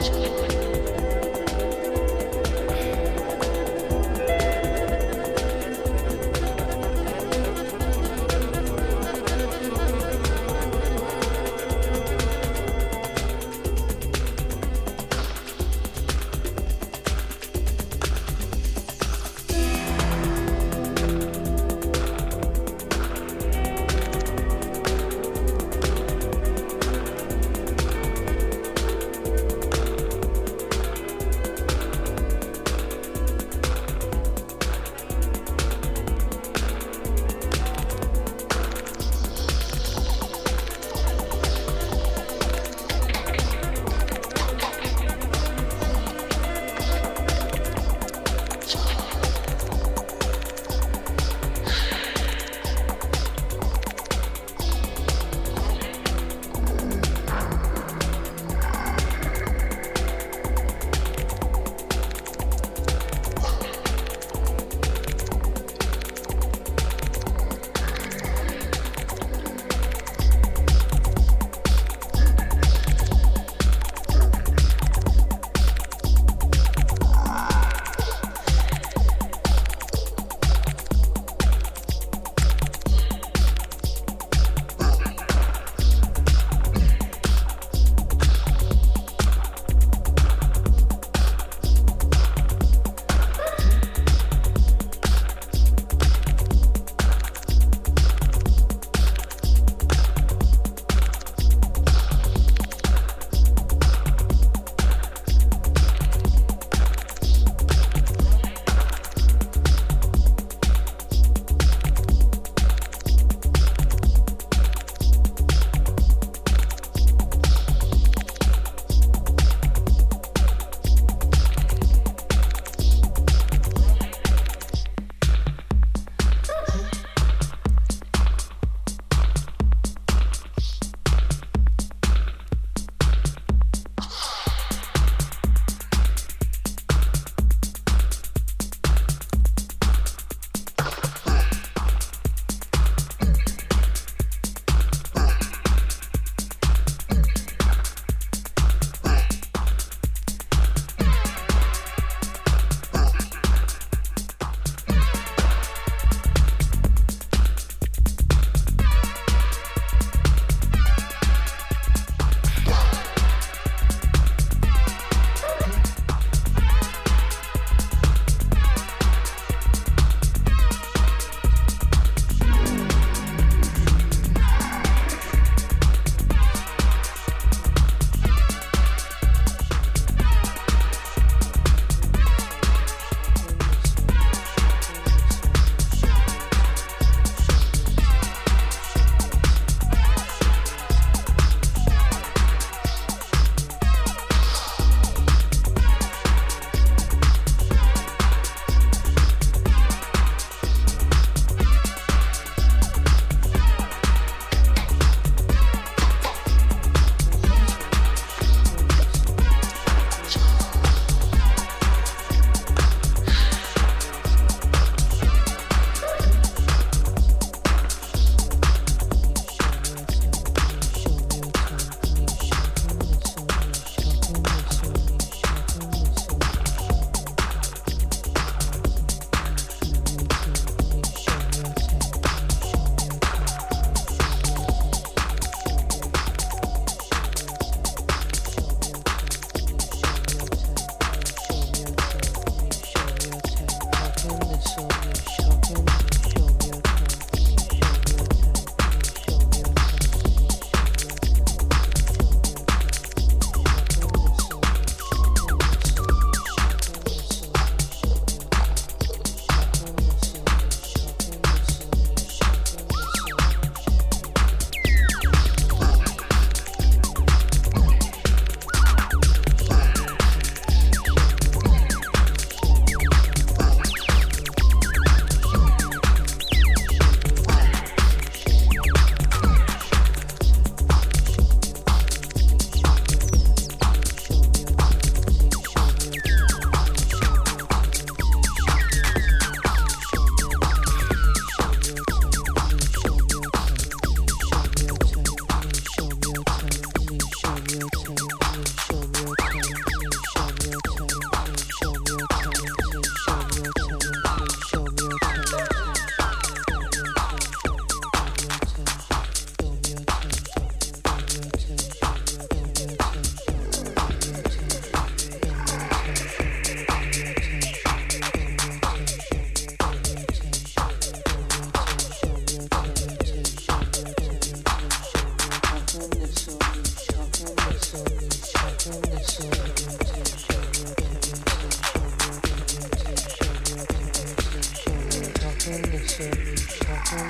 change.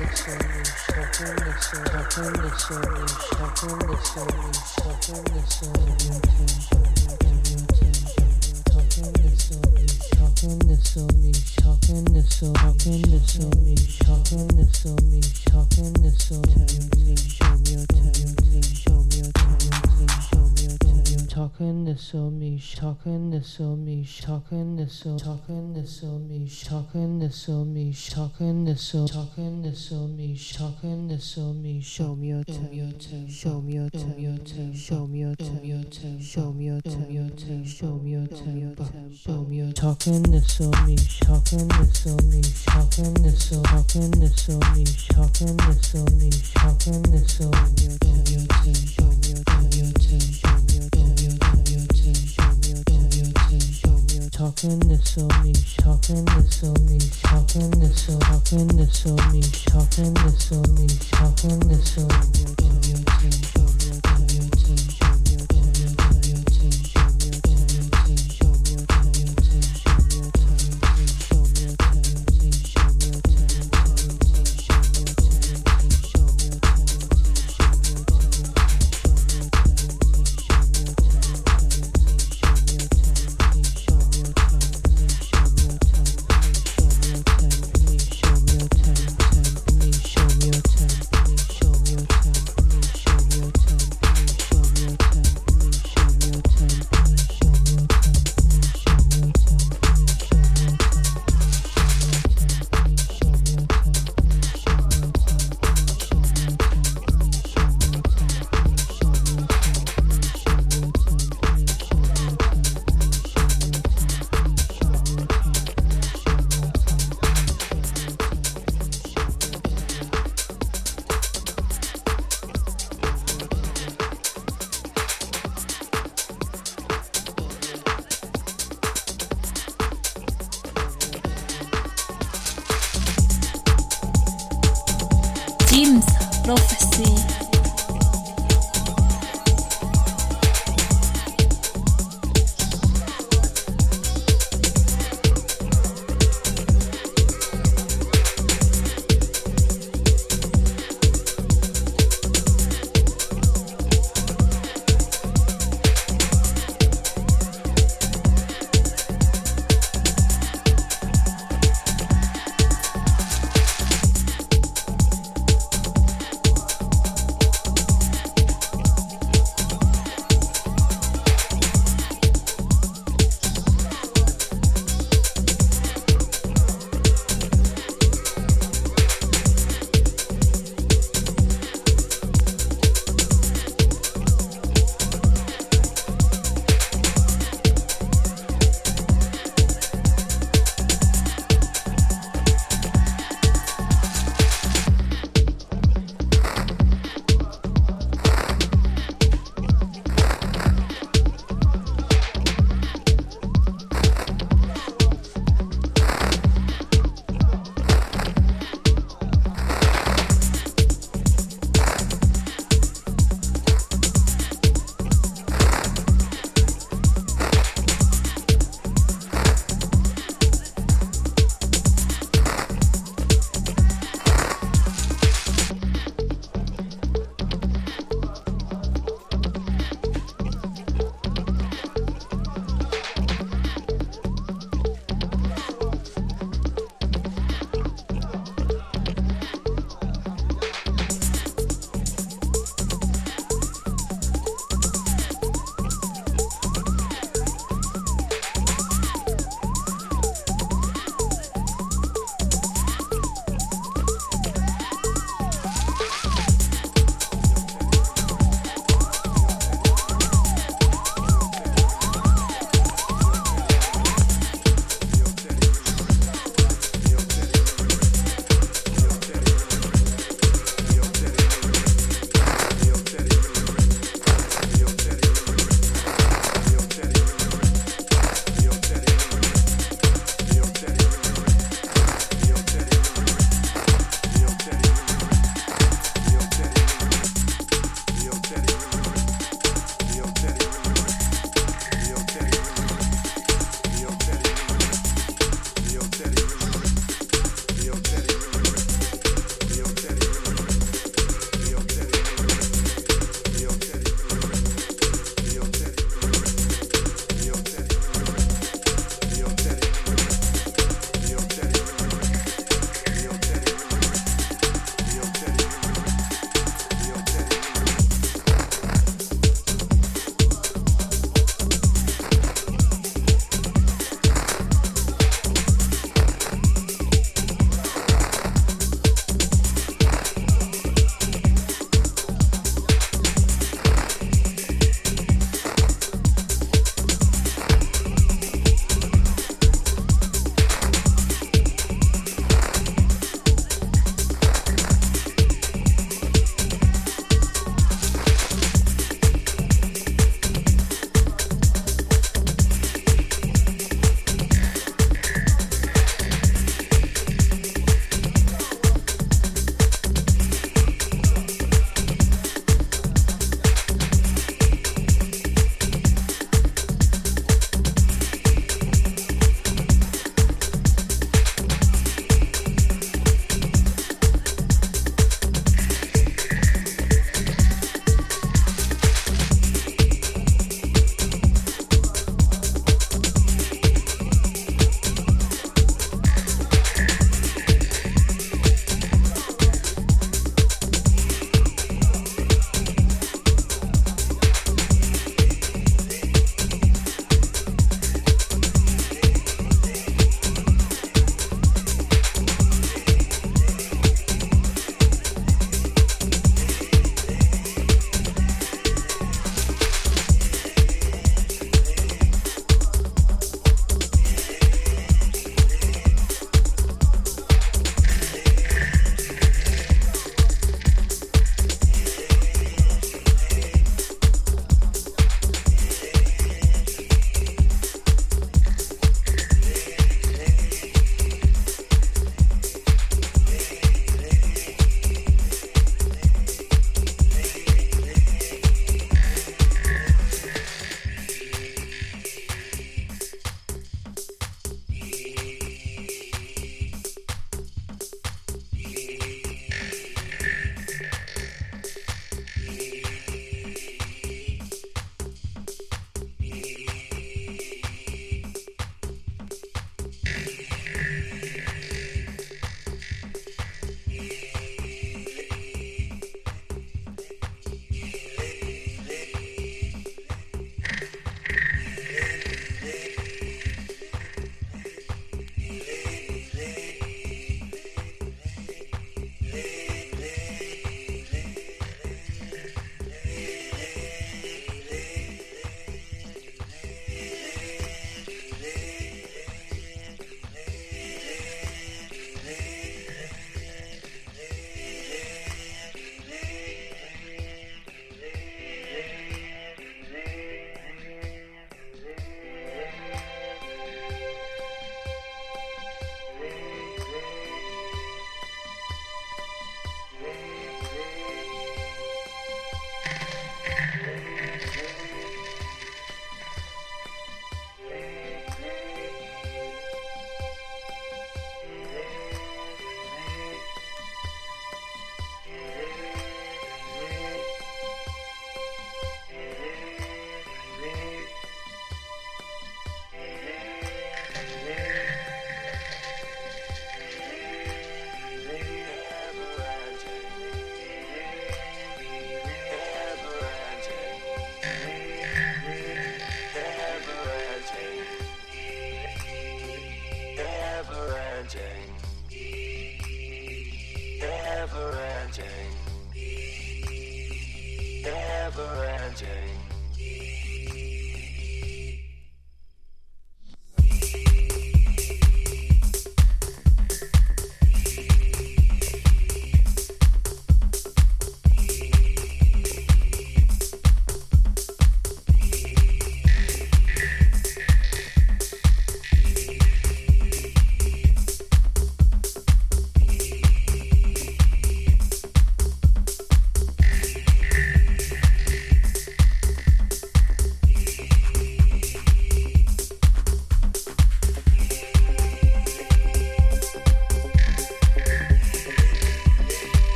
Show me your time, show me your time, show me your time so talking the so me talking the so talkin' the so me talkin' the so talkin' the so me, talkin' the so me, show me your turn show me your turn show me your turn show me your turn show me your turn show me your talking the so me talking the so me talking the so talking the so me talking the so me talking the so me your your show me your talking the so me talking the so me talking the so talking the so me talking the so me talking the so me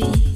You.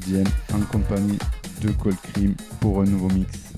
Diem en compagnie de Cold Cream pour un nouveau mix.